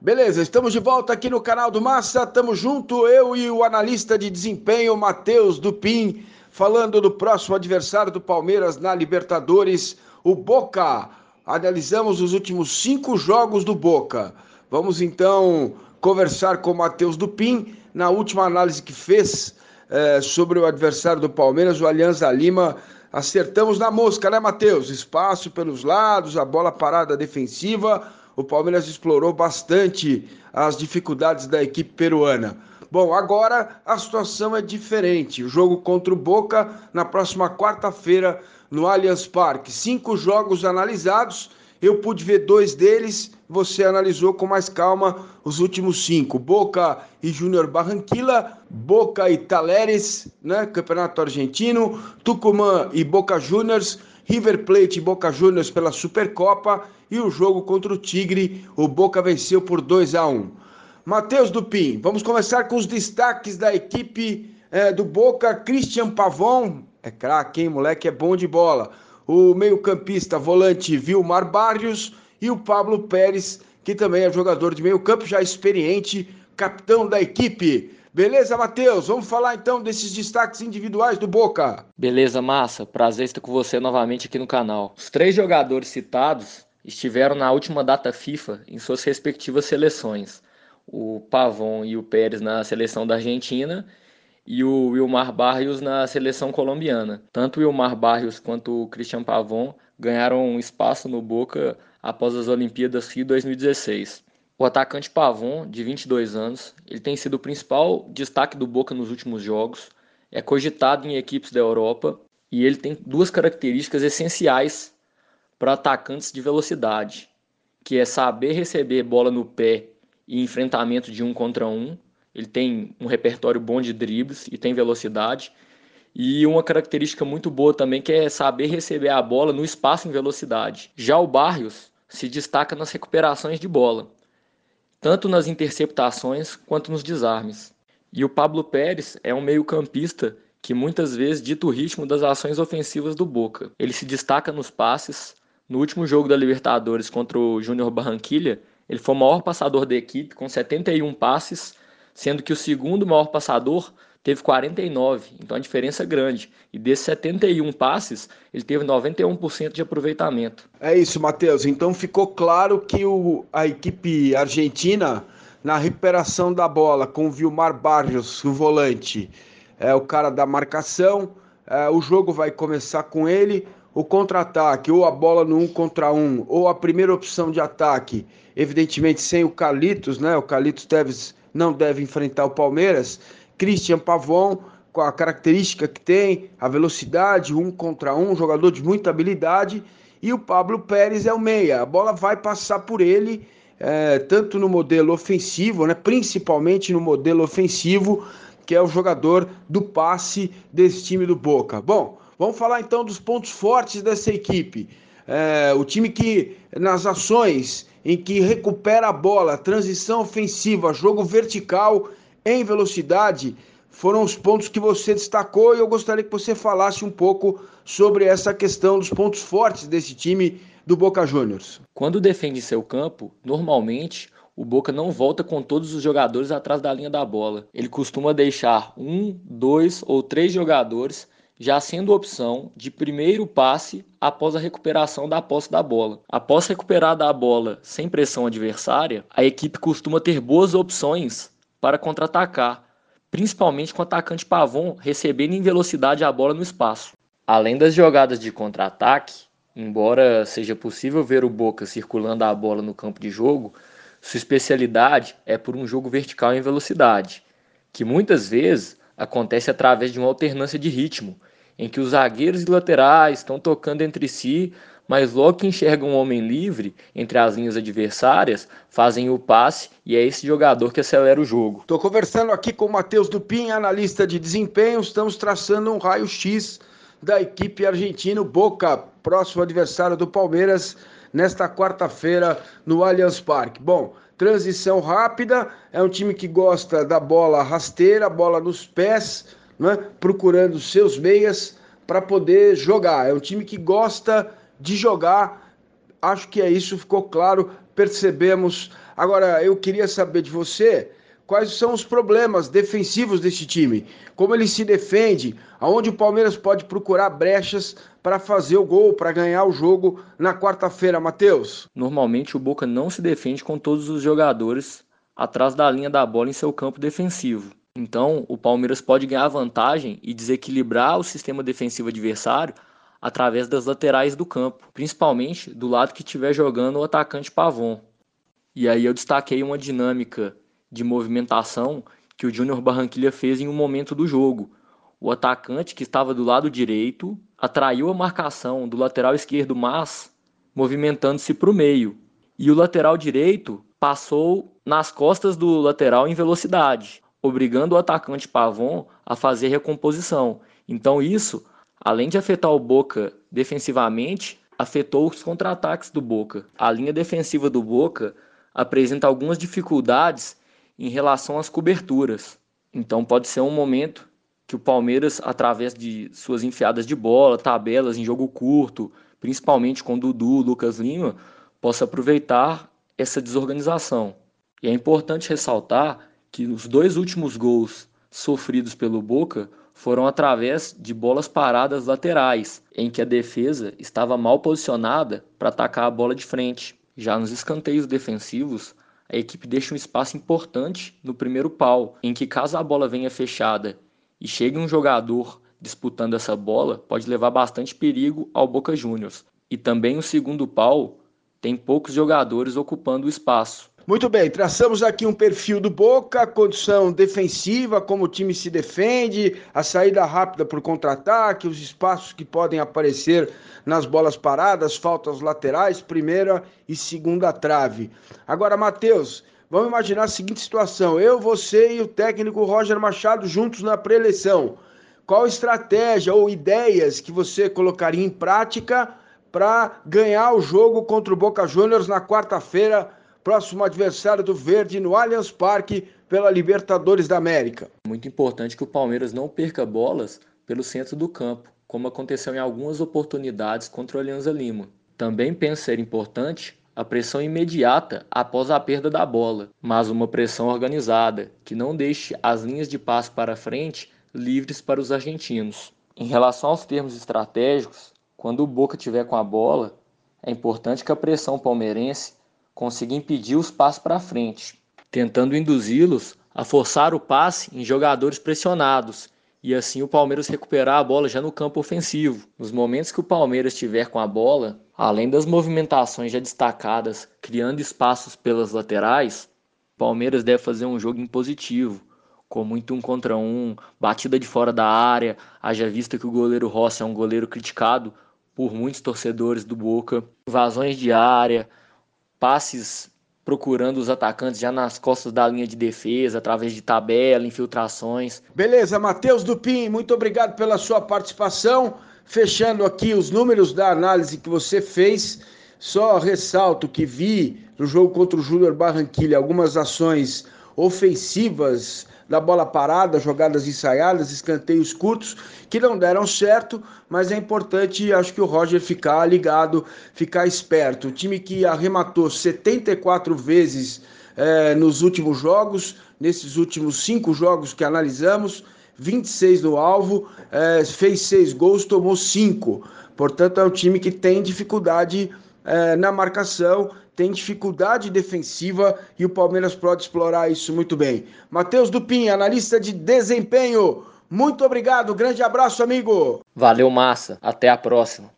Beleza, estamos de volta aqui no canal do Massa, estamos junto, eu e o analista de desempenho Matheus Dupin, falando do próximo adversário do Palmeiras na Libertadores, o Boca. Analisamos os últimos cinco jogos do Boca. Vamos então conversar com o Matheus Dupin na última análise que fez é, sobre o adversário do Palmeiras, o Alianza Lima. Acertamos na mosca, né, Matheus? Espaço pelos lados, a bola parada defensiva. O Palmeiras explorou bastante as dificuldades da equipe peruana. Bom, agora a situação é diferente. O jogo contra o Boca na próxima quarta-feira no Allianz Parque. Cinco jogos analisados eu pude ver dois deles, você analisou com mais calma os últimos cinco. Boca e Júnior Barranquilla, Boca e Taleres, né? Campeonato Argentino, Tucumã e Boca Juniors, River Plate e Boca Juniors pela Supercopa e o jogo contra o Tigre, o Boca venceu por 2 a 1. Matheus Dupin, vamos começar com os destaques da equipe é, do Boca, Christian Pavon, é craque, hein, moleque, é bom de bola o meio-campista volante Vilmar Barrios e o Pablo Pérez, que também é jogador de meio-campo, já experiente, capitão da equipe. Beleza, Matheus? Vamos falar então desses destaques individuais do Boca. Beleza, massa. Prazer estar com você novamente aqui no canal. Os três jogadores citados estiveram na última data FIFA em suas respectivas seleções. O Pavon e o Pérez na seleção da Argentina e o Wilmar Barrios na seleção colombiana. Tanto o Wilmar Barrios quanto o Christian Pavon ganharam espaço no Boca após as Olimpíadas Rio 2016. O atacante Pavon, de 22 anos, ele tem sido o principal destaque do Boca nos últimos jogos, é cogitado em equipes da Europa e ele tem duas características essenciais para atacantes de velocidade, que é saber receber bola no pé e enfrentamento de um contra um ele tem um repertório bom de dribles e tem velocidade. E uma característica muito boa também que é saber receber a bola no espaço em velocidade. Já o Barrios se destaca nas recuperações de bola, tanto nas interceptações quanto nos desarmes. E o Pablo Pérez é um meio-campista que muitas vezes dita o ritmo das ações ofensivas do Boca. Ele se destaca nos passes. No último jogo da Libertadores contra o Júnior Barranquilha, ele foi o maior passador da equipe, com 71 passes sendo que o segundo maior passador teve 49, então a diferença é grande. E desses 71 passes, ele teve 91% de aproveitamento. É isso, Matheus. Então ficou claro que o, a equipe argentina, na recuperação da bola, com o Vilmar Barrios, o volante, é o cara da marcação, é, o jogo vai começar com ele. O contra-ataque, ou a bola no um contra um, ou a primeira opção de ataque, evidentemente sem o Calitos, né? O Calitos Teves não deve enfrentar o Palmeiras. Christian Pavon, com a característica que tem, a velocidade, um contra um, jogador de muita habilidade. E o Pablo Pérez é o meia. A bola vai passar por ele, é, tanto no modelo ofensivo, né, principalmente no modelo ofensivo, que é o jogador do passe desse time do Boca. Bom, vamos falar então dos pontos fortes dessa equipe. É, o time que nas ações em que recupera a bola, transição ofensiva, jogo vertical em velocidade, foram os pontos que você destacou e eu gostaria que você falasse um pouco sobre essa questão dos pontos fortes desse time do Boca Juniors. Quando defende seu campo, normalmente o Boca não volta com todos os jogadores atrás da linha da bola. Ele costuma deixar um, dois ou três jogadores já sendo opção de primeiro passe após a recuperação da posse da bola. Após recuperar a bola sem pressão adversária, a equipe costuma ter boas opções para contra-atacar, principalmente com o atacante Pavon recebendo em velocidade a bola no espaço. Além das jogadas de contra-ataque, embora seja possível ver o Boca circulando a bola no campo de jogo, sua especialidade é por um jogo vertical em velocidade, que muitas vezes acontece através de uma alternância de ritmo, em que os zagueiros e laterais estão tocando entre si, mas logo que enxergam um homem livre entre as linhas adversárias, fazem o passe e é esse jogador que acelera o jogo. Estou conversando aqui com o Matheus Dupin, analista de desempenho, estamos traçando um raio-x da equipe argentina Boca, próximo adversário do Palmeiras, nesta quarta-feira no Allianz Parque. Bom, transição rápida, é um time que gosta da bola rasteira, bola nos pés, né, procurando seus meias para poder jogar. É um time que gosta de jogar. Acho que é isso, ficou claro percebemos. Agora, eu queria saber de você quais são os problemas defensivos desse time, como ele se defende, aonde o Palmeiras pode procurar brechas para fazer o gol, para ganhar o jogo na quarta-feira, Matheus. Normalmente o Boca não se defende com todos os jogadores atrás da linha da bola em seu campo defensivo. Então, o Palmeiras pode ganhar vantagem e desequilibrar o sistema defensivo adversário através das laterais do campo, principalmente do lado que estiver jogando o atacante Pavon. E aí eu destaquei uma dinâmica de movimentação que o Júnior Barranquilha fez em um momento do jogo. O atacante que estava do lado direito atraiu a marcação do lateral esquerdo, mas movimentando-se para o meio. E o lateral direito passou nas costas do lateral em velocidade, obrigando o atacante Pavon a fazer recomposição. Então isso, além de afetar o Boca defensivamente, afetou os contra-ataques do Boca. A linha defensiva do Boca apresenta algumas dificuldades em relação às coberturas. Então pode ser um momento que o Palmeiras, através de suas enfiadas de bola, tabelas em jogo curto, principalmente com Dudu, Lucas Lima, possa aproveitar essa desorganização. E é importante ressaltar que os dois últimos gols sofridos pelo Boca foram através de bolas paradas laterais, em que a defesa estava mal posicionada para atacar a bola de frente. Já nos escanteios defensivos, a equipe deixa um espaço importante no primeiro pau, em que caso a bola venha fechada e chegue um jogador disputando essa bola, pode levar bastante perigo ao Boca Juniors. E também o segundo pau tem poucos jogadores ocupando o espaço. Muito bem, traçamos aqui um perfil do Boca, condição defensiva, como o time se defende, a saída rápida por contra-ataque, os espaços que podem aparecer nas bolas paradas, faltas laterais, primeira e segunda trave. Agora, Matheus, vamos imaginar a seguinte situação: eu, você e o técnico Roger Machado juntos na pré-eleição. Qual estratégia ou ideias que você colocaria em prática para ganhar o jogo contra o Boca Juniors na quarta-feira? Próximo adversário do Verde no Allianz Parque pela Libertadores da América. Muito importante que o Palmeiras não perca bolas pelo centro do campo, como aconteceu em algumas oportunidades contra o Alianza Lima. Também penso ser importante a pressão imediata após a perda da bola, mas uma pressão organizada, que não deixe as linhas de passe para frente livres para os argentinos. Em relação aos termos estratégicos, quando o Boca tiver com a bola, é importante que a pressão palmeirense consiga impedir os passos para frente, tentando induzi-los a forçar o passe em jogadores pressionados e assim o Palmeiras recuperar a bola já no campo ofensivo. Nos momentos que o Palmeiras estiver com a bola, além das movimentações já destacadas, criando espaços pelas laterais, o Palmeiras deve fazer um jogo impositivo, com muito um contra um, batida de fora da área, haja vista que o goleiro Rossi é um goleiro criticado por muitos torcedores do Boca, invasões de área, passes procurando os atacantes já nas costas da linha de defesa, através de tabela, infiltrações. Beleza, Matheus Dupin, muito obrigado pela sua participação. Fechando aqui os números da análise que você fez, só ressalto que vi no jogo contra o Júnior Barranquilha algumas ações ofensivas da bola parada, jogadas ensaiadas, escanteios curtos, que não deram certo, mas é importante, acho que o Roger ficar ligado, ficar esperto. O time que arrematou 74 vezes é, nos últimos jogos, nesses últimos cinco jogos que analisamos, 26 no alvo, é, fez seis gols, tomou cinco. Portanto, é um time que tem dificuldade é, na marcação, tem dificuldade defensiva e o Palmeiras pode explorar isso muito bem. Matheus Dupin, analista de desempenho, muito obrigado, grande abraço, amigo. Valeu, massa. Até a próxima.